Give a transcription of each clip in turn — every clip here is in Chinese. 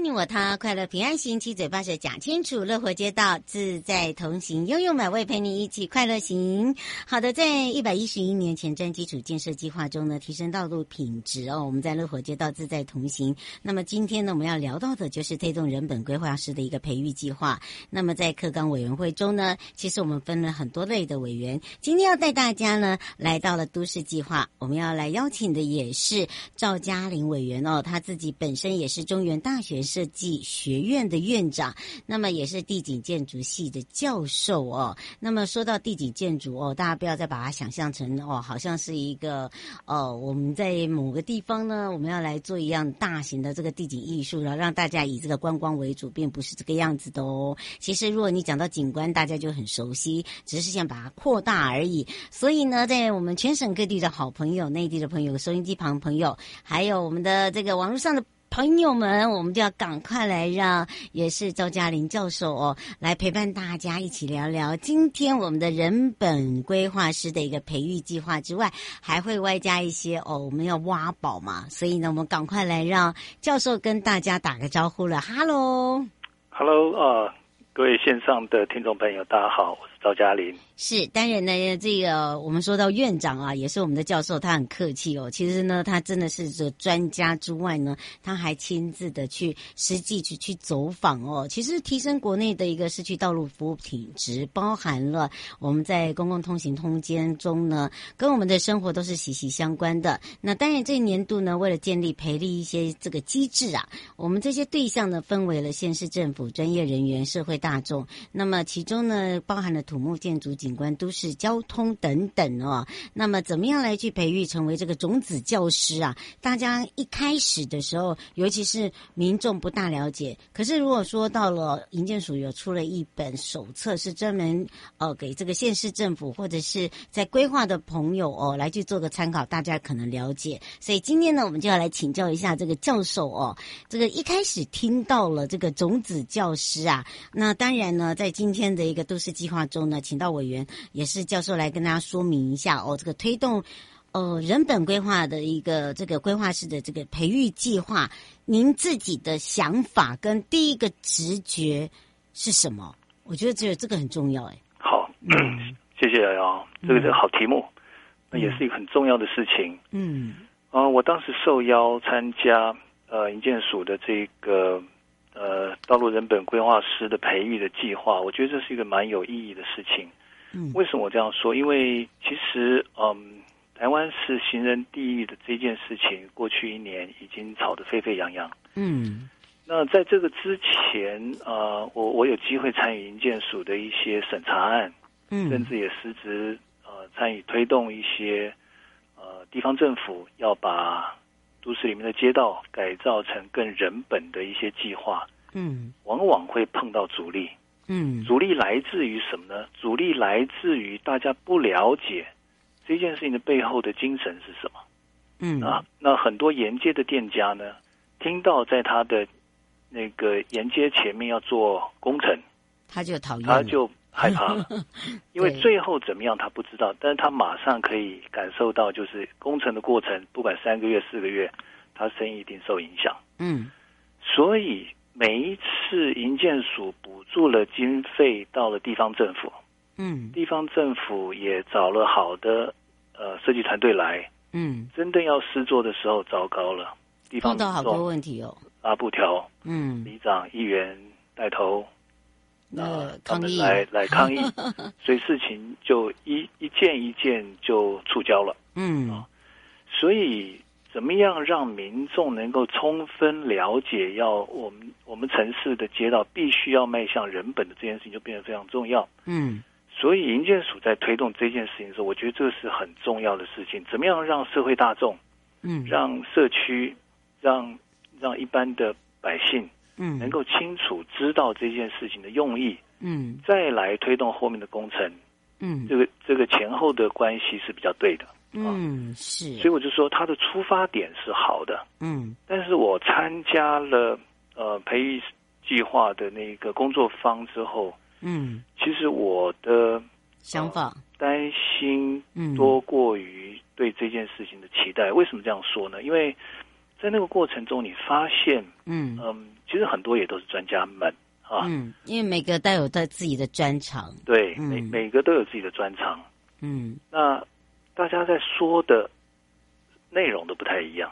你我他，快乐平安行，七嘴八舌讲清楚，乐活街道自在同行，悠悠美味陪你一起快乐行。好的，在一百一十一年前瞻基础建设计划中呢，提升道路品质哦。我们在乐活街道自在同行。那么今天呢，我们要聊到的就是推动人本规划师的一个培育计划。那么在课纲委员会中呢，其实我们分了很多类的委员。今天要带大家呢来到了都市计划，我们要来邀请的也是赵嘉玲委员哦，他自己本身也是中原。大学设计学院的院长，那么也是地景建筑系的教授哦。那么说到地景建筑哦，大家不要再把它想象成哦，好像是一个哦，我们在某个地方呢，我们要来做一样大型的这个地景艺术，然后让大家以这个观光为主，并不是这个样子的哦。其实如果你讲到景观，大家就很熟悉，只是想把它扩大而已。所以呢，在我们全省各地的好朋友、内地的朋友、收音机旁朋友，还有我们的这个网络上的。朋友们，我们就要赶快来让也是赵嘉玲教授哦，来陪伴大家一起聊聊今天我们的人本规划师的一个培育计划之外，还会外加一些哦，我们要挖宝嘛，所以呢，我们赶快来让教授跟大家打个招呼了。Hello，Hello，呃，各位线上的听众朋友，大家好，我是赵嘉玲。是，当然呢，这个我们说到院长啊，也是我们的教授，他很客气哦。其实呢，他真的是这专家之外呢，他还亲自的去实际去去走访哦。其实提升国内的一个市区道路服务品质，包含了我们在公共通行空间中呢，跟我们的生活都是息息相关的。那当然，这一年度呢，为了建立培力一些这个机制啊，我们这些对象呢，分为了县市政府、专业人员、社会大众。那么其中呢，包含了土木建筑、及景观、都市交通等等哦，那么怎么样来去培育成为这个种子教师啊？大家一开始的时候，尤其是民众不大了解。可是如果说到了营建署有出了一本手册，是专门呃给这个县市政府或者是在规划的朋友哦来去做个参考，大家可能了解。所以今天呢，我们就要来请教一下这个教授哦。这个一开始听到了这个种子教师啊，那当然呢，在今天的一个都市计划中呢，请到委员。也是教授来跟大家说明一下哦，这个推动呃人本规划的一个这个规划师的这个培育计划，您自己的想法跟第一个直觉是什么？我觉得这个这个很重要哎。好，嗯，谢谢瑶瑶，这个是好题目，那、嗯、也是一个很重要的事情。嗯，啊、呃，我当时受邀参加呃营建署的这个呃道路人本规划师的培育的计划，我觉得这是一个蛮有意义的事情。嗯，为什么我这样说？因为其实，嗯，台湾是行人地狱的这件事情，过去一年已经吵得沸沸扬扬。嗯，那在这个之前，呃，我我有机会参与营建署的一些审查案，嗯，甚至也实质呃参与推动一些呃地方政府要把都市里面的街道改造成更人本的一些计划，嗯，往往会碰到阻力。嗯，阻力来自于什么呢？阻力来自于大家不了解这件事情的背后的精神是什么。嗯啊，那很多沿街的店家呢，听到在他的那个沿街前面要做工程，他就讨厌，他就害怕了，因为最后怎么样他不知道，但是他马上可以感受到，就是工程的过程，不管三个月、四个月，他生意一定受影响。嗯，所以每一次营建署补助了经费到了地方政府，嗯，地方政府也找了好的呃设计团队来，嗯，真的要施作的时候，糟糕了，地方碰到好多问题哦。拉布条，嗯，里长、议员带头，那、呃、抗议。来来抗议，所以事情就一一件一件就触礁了。嗯、啊，所以怎么样让民众能够充分了解，要我们我们城市的街道必须要迈向人本的这件事情，就变得非常重要。嗯，所以营建署在推动这件事情的时候，我觉得这是很重要的事情。怎么样让社会大众，嗯，让社区，让让一般的百姓，嗯，能够清楚知道这件事情的用意，嗯，再来推动后面的工程，嗯，这个这个前后的关系是比较对的，嗯，是，所以我就说他的出发点是好的，嗯，但是我参加了呃培育计划的那个工作方之后，嗯，其实我的想法。担心多过于对这件事情的期待。为什么这样说呢？因为在那个过程中，你发现，嗯。嗯，其实很多也都是专家们啊，嗯，因为每个都有他自己的专长，对，嗯、每每个都有自己的专长，嗯，那大家在说的内容都不太一样，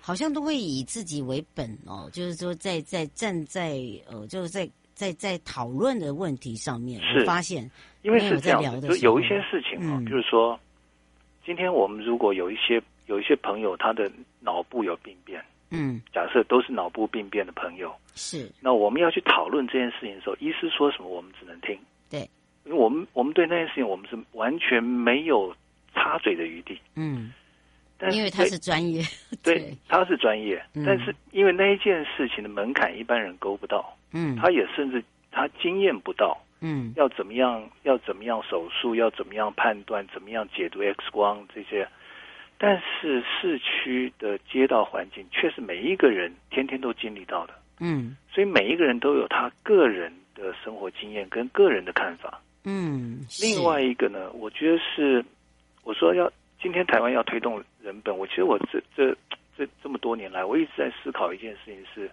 好像都会以自己为本哦，就是说在在站在呃，就是在在在讨论的问题上面，是发现，因为是这样的，就有一些事情啊，嗯、比如说，今天我们如果有一些。有一些朋友，他的脑部有病变。嗯，假设都是脑部病变的朋友，是。那我们要去讨论这件事情的时候，医师说什么，我们只能听。对，因为我们我们对那件事情，我们是完全没有插嘴的余地。嗯，但是因为他是专业。对，对他是专业，嗯，但是因为那一件事情的门槛一般人勾不到。嗯，他也甚至他经验不到。嗯，要怎么样？要怎么样手术？要怎么样判断？怎么样解读 X 光这些？但是市区的街道环境却是每一个人天天都经历到的，嗯，所以每一个人都有他个人的生活经验跟个人的看法，嗯。另外一个呢，我觉得是我说要今天台湾要推动人本，我其实我这这这这么多年来，我一直在思考一件事情是，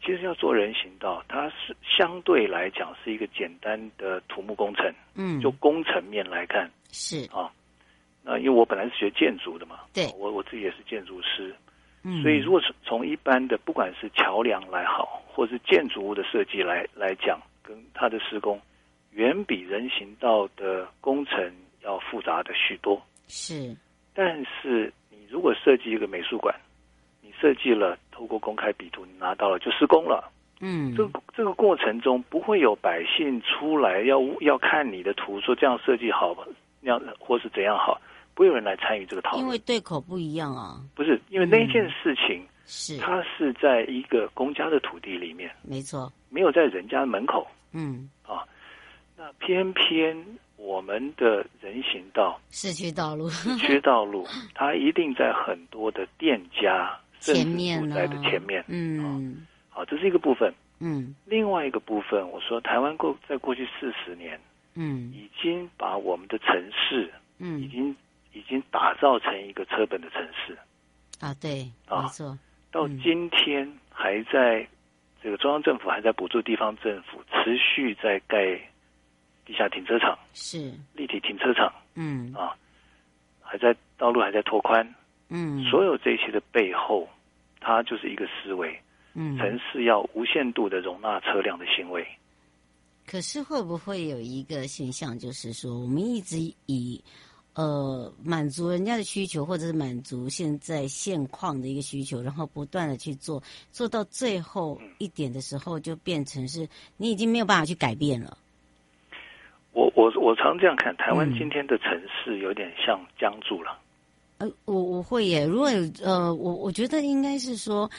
其实要做人行道，它是相对来讲是一个简单的土木工程，嗯，就工程面来看是。啊。那，因为我本来是学建筑的嘛，对，我我自己也是建筑师，嗯，所以如果是从一般的，不管是桥梁来好，或是建筑物的设计来来讲，跟它的施工，远比人行道的工程要复杂的许多。是，但是你如果设计一个美术馆，你设计了，透过公开比图，你拿到了就施工了，嗯，这个这个过程中不会有百姓出来要要看你的图，说这样设计好，那样或是怎样好。不会有人来参与这个讨论，因为对口不一样啊。不是，因为那件事情是它是在一个公家的土地里面，没错，没有在人家的门口。嗯，啊，那偏偏我们的人行道、市区道路、市区道路，它一定在很多的店家前面住宅的前面。嗯，好，这是一个部分。嗯，另外一个部分，我说台湾过在过去四十年，嗯，已经把我们的城市，嗯，已经。已经打造成一个车本的城市啊，对，啊、没错。到今天还在这个中央政府还在补助地方政府持续在盖地下停车场，是。立体停车场，嗯。啊，还在道路还在拓宽，嗯，所有这些的背后，它就是一个思维，嗯，城市要无限度的容纳车辆的行为。可是会不会有一个现象，就是说我们一直以呃，满足人家的需求，或者是满足现在现况的一个需求，然后不断的去做，做到最后一点的时候，就变成是你已经没有办法去改变了。我我我常这样看，台湾今天的城市有点像僵住了。嗯、呃，我我会耶，如果有呃，我我觉得应该是说。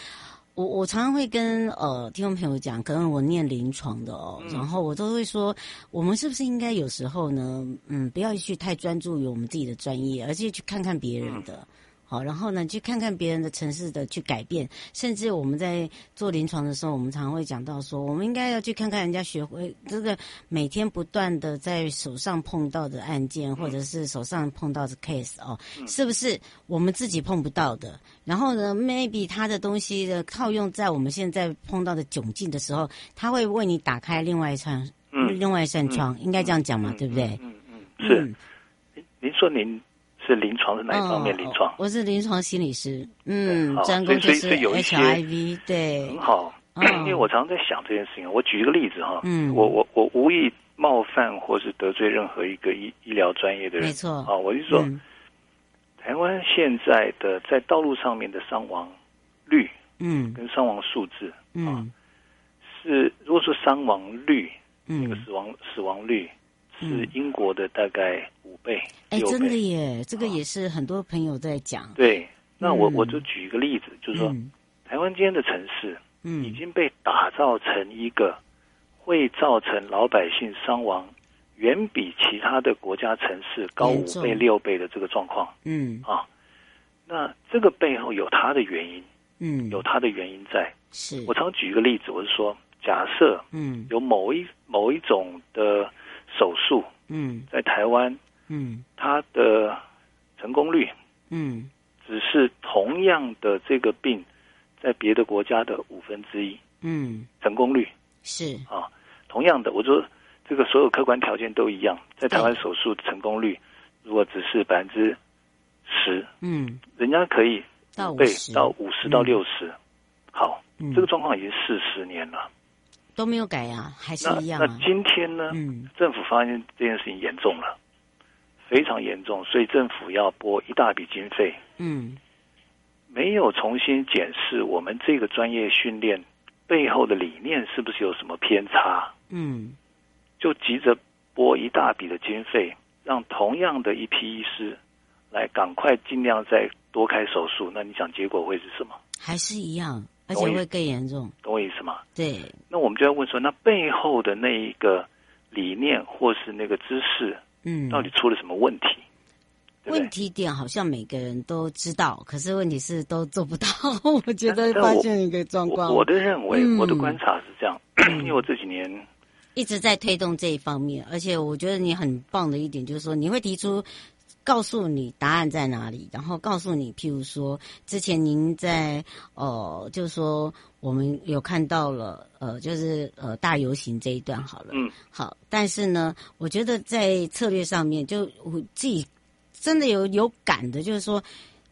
我我常常会跟呃听众朋友讲，可能我念临床的哦、嗯，然后我都会说，我们是不是应该有时候呢，嗯，不要去太专注于我们自己的专业，而是去看看别人的，好，然后呢，去看看别人的城市的去改变，甚至我们在做临床的时候，我们常常会讲到说，我们应该要去看看人家学会这个每天不断的在手上碰到的案件，或者是手上碰到的 case 哦，是不是我们自己碰不到的？然后呢，maybe 他的东西的套用在我们现在碰到的窘境的时候，他会为你打开另外一扇，嗯，另外一扇窗，嗯、应该这样讲嘛，嗯、对不对？嗯嗯，是。嗯您说您是临床是哪一方面临床？我是临床心理师，嗯，专攻就是 HIV，对，很好。因为我常常在想这件事情，我举一个例子哈，嗯，我我我无意冒犯或是得罪任何一个医医疗专业的人，没错。啊，我就说，台湾现在的在道路上面的伤亡率，嗯，跟伤亡数字，嗯，是如果说伤亡率，那个死亡死亡率。是英国的大概五倍，哎、嗯，真的耶，这个也是很多朋友在讲。啊、对，那我我就举一个例子，嗯、就是说，台湾今天的城市，嗯，已经被打造成一个会造成老百姓伤亡远比其他的国家城市高五倍六倍的这个状况，嗯。啊，那这个背后有它的原因，嗯，有它的原因在。是。我常举一个例子，我是说，假设，嗯，有某一某一种的。手术，嗯，在台湾，嗯，它的成功率，嗯，只是同样的这个病，在别的国家的五分之一，嗯，成功率是。啊，同样的，我说这个所有客观条件都一样，在台湾手术成功率如果只是百分之十，嗯，人家可以到倍到五十到六十，好，这个状况已经四十年了。都没有改呀、啊，还是一样、啊那。那今天呢？嗯，政府发现这件事情严重了，非常严重，所以政府要拨一大笔经费。嗯，没有重新检视我们这个专业训练背后的理念是不是有什么偏差？嗯，就急着拨一大笔的经费，让同样的一批医师来赶快尽量再多开手术。那你想结果会是什么？还是一样。而且会更严重，懂我意思吗？对。那我们就要问说，那背后的那一个理念或是那个知识，嗯，到底出了什么问题？嗯、问题点好像每个人都知道，可是问题是都做不到。我觉得发现一个状况。我，我的认为，嗯、我的观察是这样，因为我这几年一直在推动这一方面，而且我觉得你很棒的一点就是说，你会提出。告诉你答案在哪里，然后告诉你，譬如说，之前您在呃，就是说我们有看到了呃，就是呃大游行这一段好了，嗯，好，但是呢，我觉得在策略上面，就我自己真的有有感的，就是说，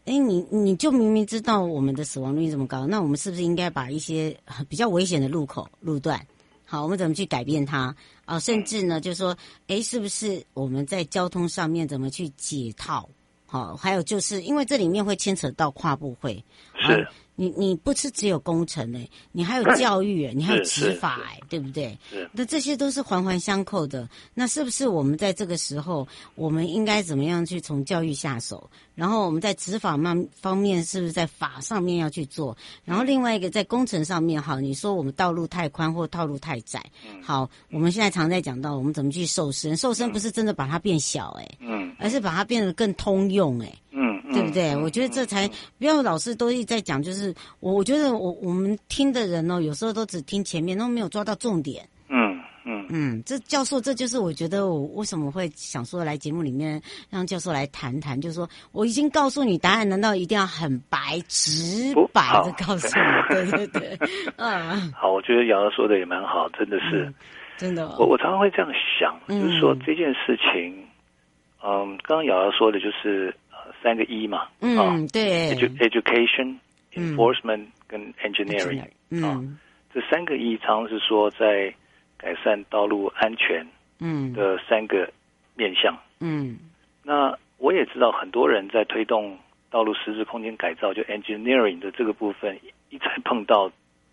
哎，你你就明明知道我们的死亡率这么高，那我们是不是应该把一些比较危险的路口路段？好，我们怎么去改变它啊、哦？甚至呢，就是说，哎，是不是我们在交通上面怎么去解套？好、哦，还有就是因为这里面会牵扯到跨部会，是。啊你你不是只有工程哎，你还有教育哎，你还有执法哎，对不对？那这些都是环环相扣的。那是不是我们在这个时候，我们应该怎么样去从教育下手？然后我们在执法方方面，是不是在法上面要去做？然后另外一个在工程上面，好，你说我们道路太宽或道路太窄，好，我们现在常在讲到我们怎么去瘦身，瘦身不是真的把它变小哎，嗯，而是把它变得更通用哎。对不对？我觉得这才不要老是都一直在讲，就是我我觉得我我们听的人哦，有时候都只听前面，都没有抓到重点。嗯嗯嗯，这教授这就是我觉得我为什么会想说来节目里面让教授来谈谈，就是说我已经告诉你答案，难道一定要很白直白的告诉你？对对对，嗯。好，我觉得瑶瑶说的也蛮好，真的是，真的。我我常常会这样想，就是说这件事情，嗯，刚刚瑶瑶说的就是。三个 E 嘛，嗯，对，education、enforcement 跟 engineering，啊，这三个 E 常常是说在改善道路安全，嗯，的三个面向，嗯，那我也知道很多人在推动道路实质空间改造，就 engineering 的这个部分一再碰到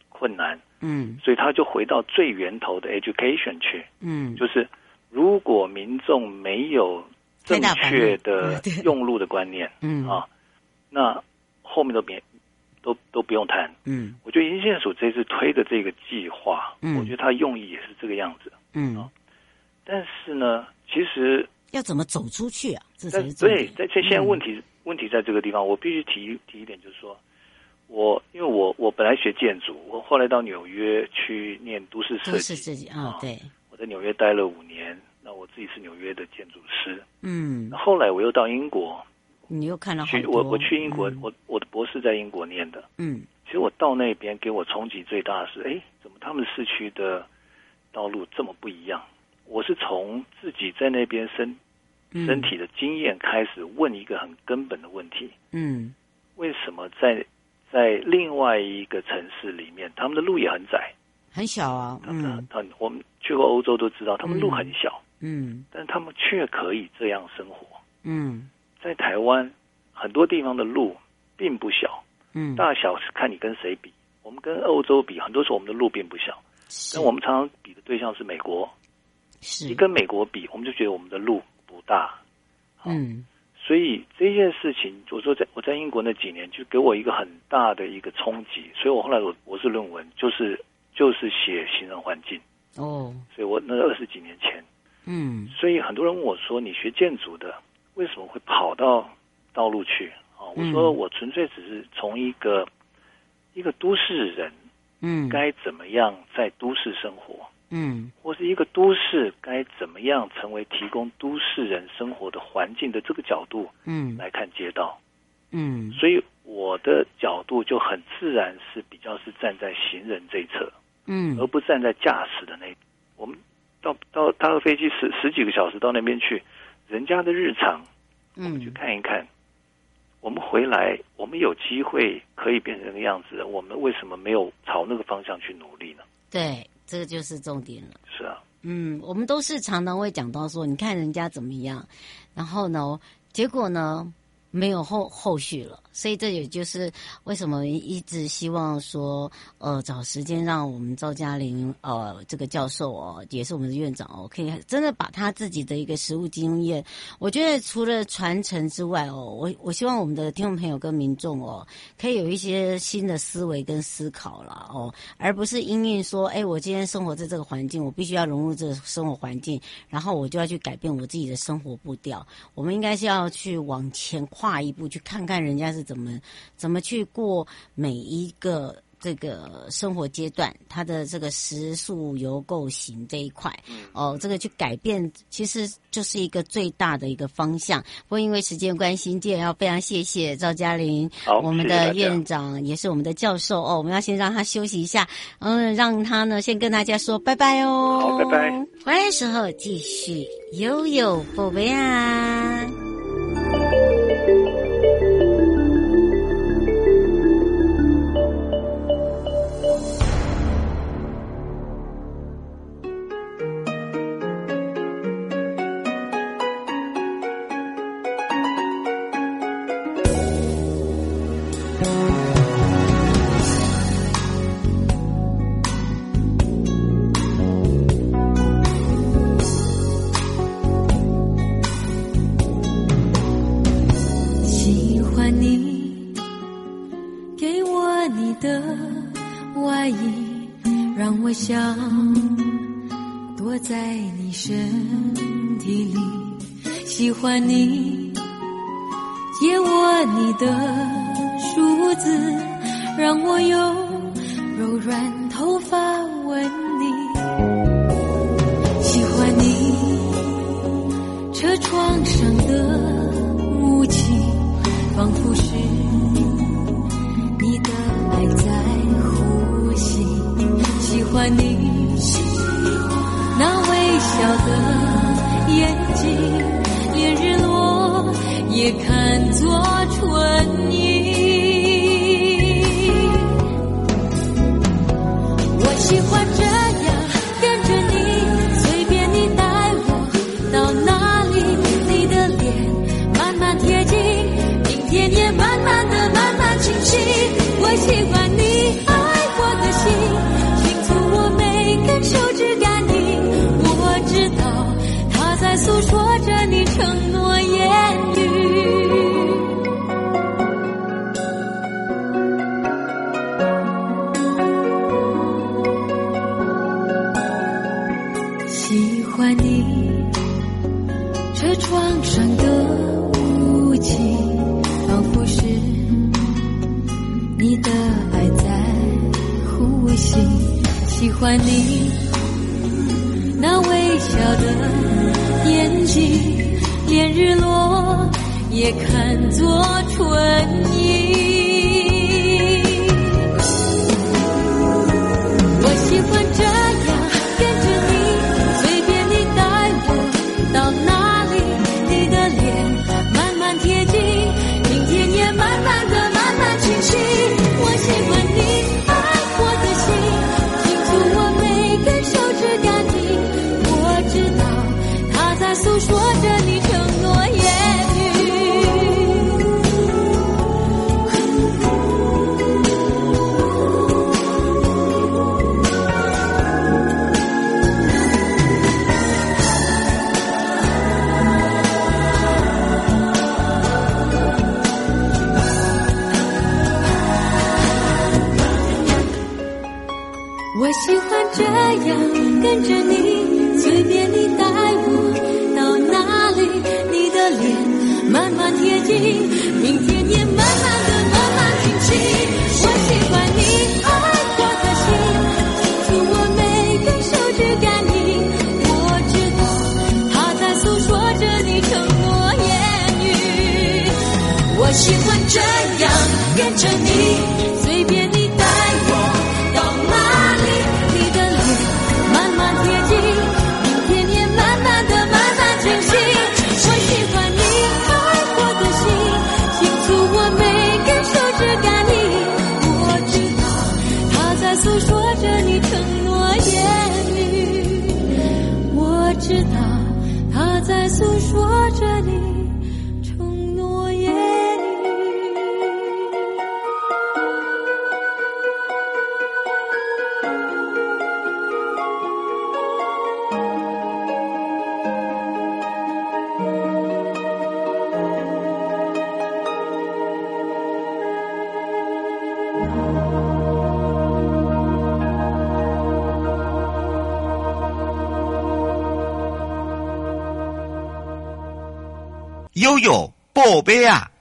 困难，嗯，所以他就回到最源头的 education 去，嗯，就是如果民众没有正确的用路的观念，嗯。啊，那后面都别都都不用谈，嗯，我觉得银建署这次推的这个计划，嗯，我觉得它用意也是这个样子，嗯。啊，但是呢，其实要怎么走出去啊？这对，在这现在问题问题在这个地方，我必须提提一点，就是说，我因为我我本来学建筑，我后来到纽约去念都市设计，都市设计啊，对，我在纽约待了五年，那我自己是纽约的建筑师，嗯，后来我又到英国，你又看到去我我去英国，嗯、我我的博士在英国念的，嗯，其实我到那边给我冲击最大的是，哎，怎么他们市区的道路这么不一样？我是从自己在那边身身体的经验开始问一个很根本的问题，嗯，为什么在在另外一个城市里面，他们的路也很窄，很小啊，嗯，很我们去过欧洲都知道，他们路很小，嗯，但他们却可以这样生活，嗯，在台湾很多地方的路并不小，嗯，大小是看你跟谁比，我们跟欧洲比，很多时候我们的路并不小，但我们常常比的对象是美国。是。你跟美国比，我们就觉得我们的路不大，嗯，所以这件事情，我说在我在英国那几年，就给我一个很大的一个冲击，所以我后来我博士论文就是就是写行人环境。哦，所以我那二十几年前，嗯，所以很多人问我说，你学建筑的为什么会跑到道路去啊？我说我纯粹只是从一个一个都市人，嗯，该怎么样在都市生活。嗯，或是一个都市该怎么样成为提供都市人生活的环境的这个角度，嗯，来看街道，嗯，所以我的角度就很自然是比较是站在行人这一侧，嗯，而不站在驾驶的那。我们到到搭个飞机十十几个小时到那边去，人家的日常，我们去看一看。嗯，我们回来，我们有机会可以变成那个样子，我们为什么没有朝那个方向去努力呢？对。这个就是重点了。是啊，嗯，我们都是常常会讲到说，你看人家怎么样，然后呢，结果呢，没有后后续了。所以这也就是为什么一直希望说，呃，找时间让我们赵嘉玲，呃，这个教授哦，也是我们的院长哦，可以真的把他自己的一个实务经验，我觉得除了传承之外哦，我我希望我们的听众朋友跟民众哦，可以有一些新的思维跟思考了哦，而不是因为说，哎，我今天生活在这个环境，我必须要融入这个生活环境，然后我就要去改变我自己的生活步调。我们应该是要去往前跨一步，去看看人家是。怎么怎么去过每一个这个生活阶段，他的这个食宿游购行这一块，哦，这个去改变，其实就是一个最大的一个方向。不过因为时间关系，今天要非常谢谢赵嘉玲，我们的院长也是我们的教授哦。我们要先让他休息一下，嗯，让他呢先跟大家说拜拜哦。好，拜拜。回来的时候继续悠悠宝贝啊。仿佛是你的爱在呼吸喜欢你那微笑的眼睛连日落也看作春你车窗上的雾气仿佛是你的爱在呼吸喜欢你那微笑的眼睛连日落也看作唇印贝啊！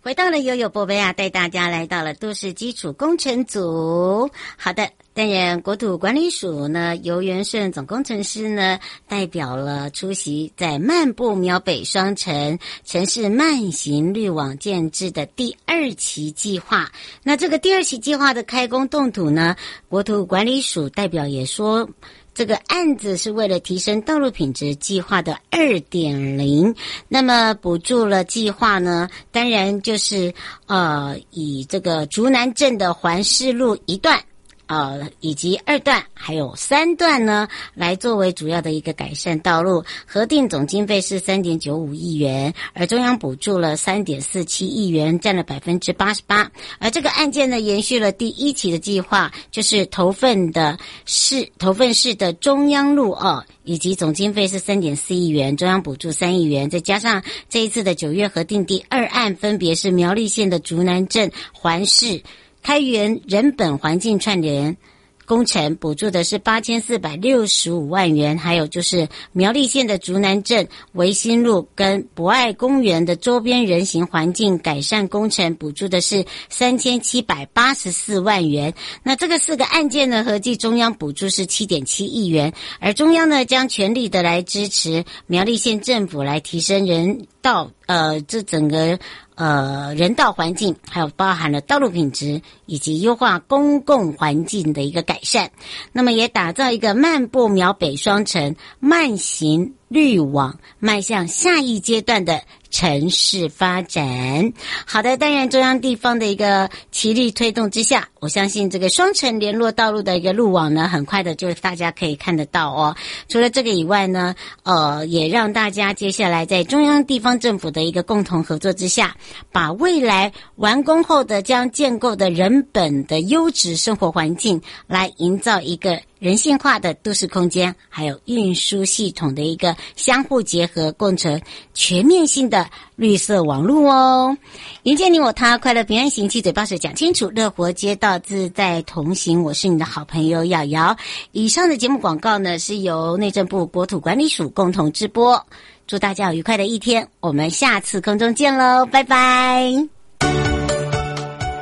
回到了悠悠宝贝啊，带大家来到了都市基础工程组。好的，当然国土管理署呢，游元顺总工程师呢，代表了出席在漫步苗北双城城市慢行绿网建置的第二期计划。那这个第二期计划的开工动土呢，国土管理署代表也说。这个案子是为了提升道路品质计划的二点零，那么补助了计划呢，当然就是呃以这个竹南镇的环市路一段。呃，以及二段还有三段呢，来作为主要的一个改善道路，核定总经费是三点九五亿元，而中央补助了三点四七亿元，占了百分之八十八。而这个案件呢，延续了第一期的计划，就是头份的市头份市的中央路哦，以及总经费是三点四亿元，中央补助三亿元，再加上这一次的九月核定第二案，分别是苗栗县的竹南镇环市。开源人本环境串联工程补助的是八千四百六十五万元，还有就是苗栗县的竹南镇维新路跟博爱公园的周边人行环境改善工程补助的是三千七百八十四万元。那这个四个案件呢，合计中央补助是七点七亿元，而中央呢将全力的来支持苗栗县政府来提升人道，呃，这整个。呃，人道环境，还有包含了道路品质以及优化公共环境的一个改善，那么也打造一个漫步苗北双城慢行绿网，迈向下一阶段的。城市发展，好的，当然中央地方的一个齐力推动之下，我相信这个双城联络道路的一个路网呢，很快的就大家可以看得到哦。除了这个以外呢，呃，也让大家接下来在中央地方政府的一个共同合作之下，把未来完工后的将建构的人本的优质生活环境，来营造一个。人性化的都市空间，还有运输系统的一个相互结合，构成全面性的绿色网络哦。迎接你我他，快乐平安行，七嘴八舌讲清楚，乐活街道自在同行。我是你的好朋友瑶瑶。以上的节目广告呢，是由内政部国土管理署共同直播。祝大家有愉快的一天，我们下次空中见喽，拜拜。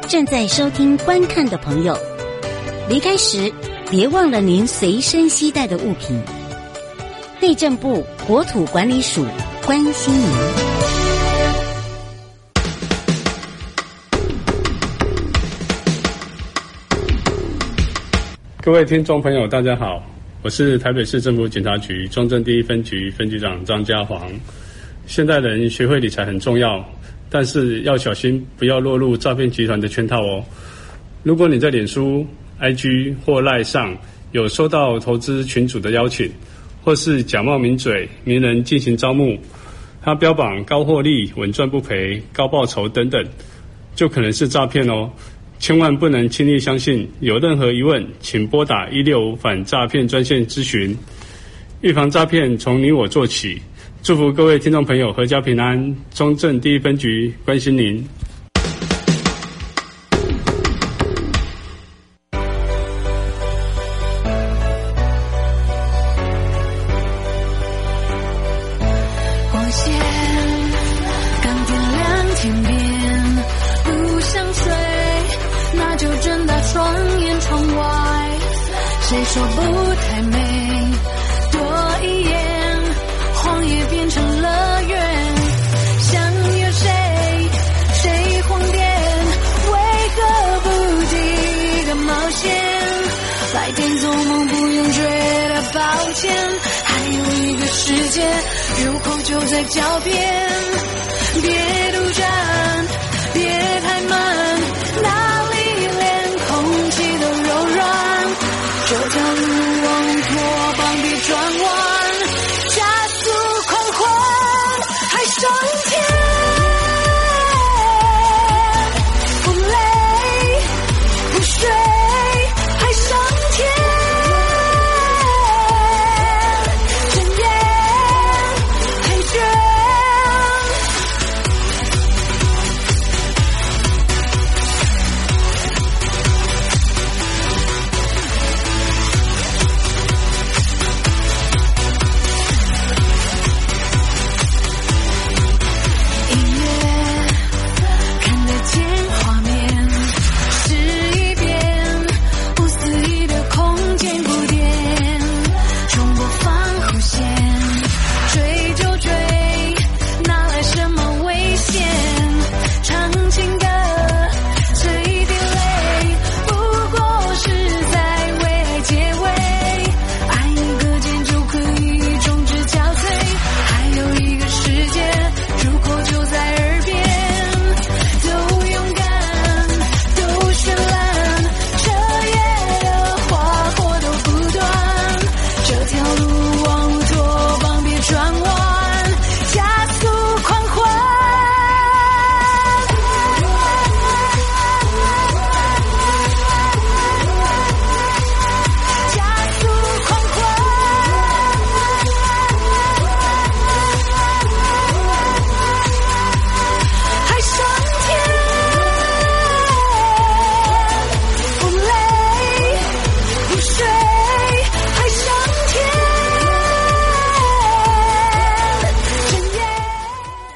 正在收听观看的朋友，离开时别忘了您随身携带的物品。内政部国土管理署关心您。各位听众朋友，大家好，我是台北市政府警察局中正第一分局分局长张家煌。现代人学会理财很重要，但是要小心，不要落入诈骗集团的圈套哦。如果你在脸书、IG 或 LINE 上有收到投资群主的邀请，或是假冒名嘴、名人进行招募，他标榜高获利、稳赚不赔、高报酬等等，就可能是诈骗哦。千万不能轻易相信。有任何疑问，请拨打一六五反诈骗专线咨询。预防诈骗，从你我做起。祝福各位听众朋友阖家平安。中正第一分局关心您。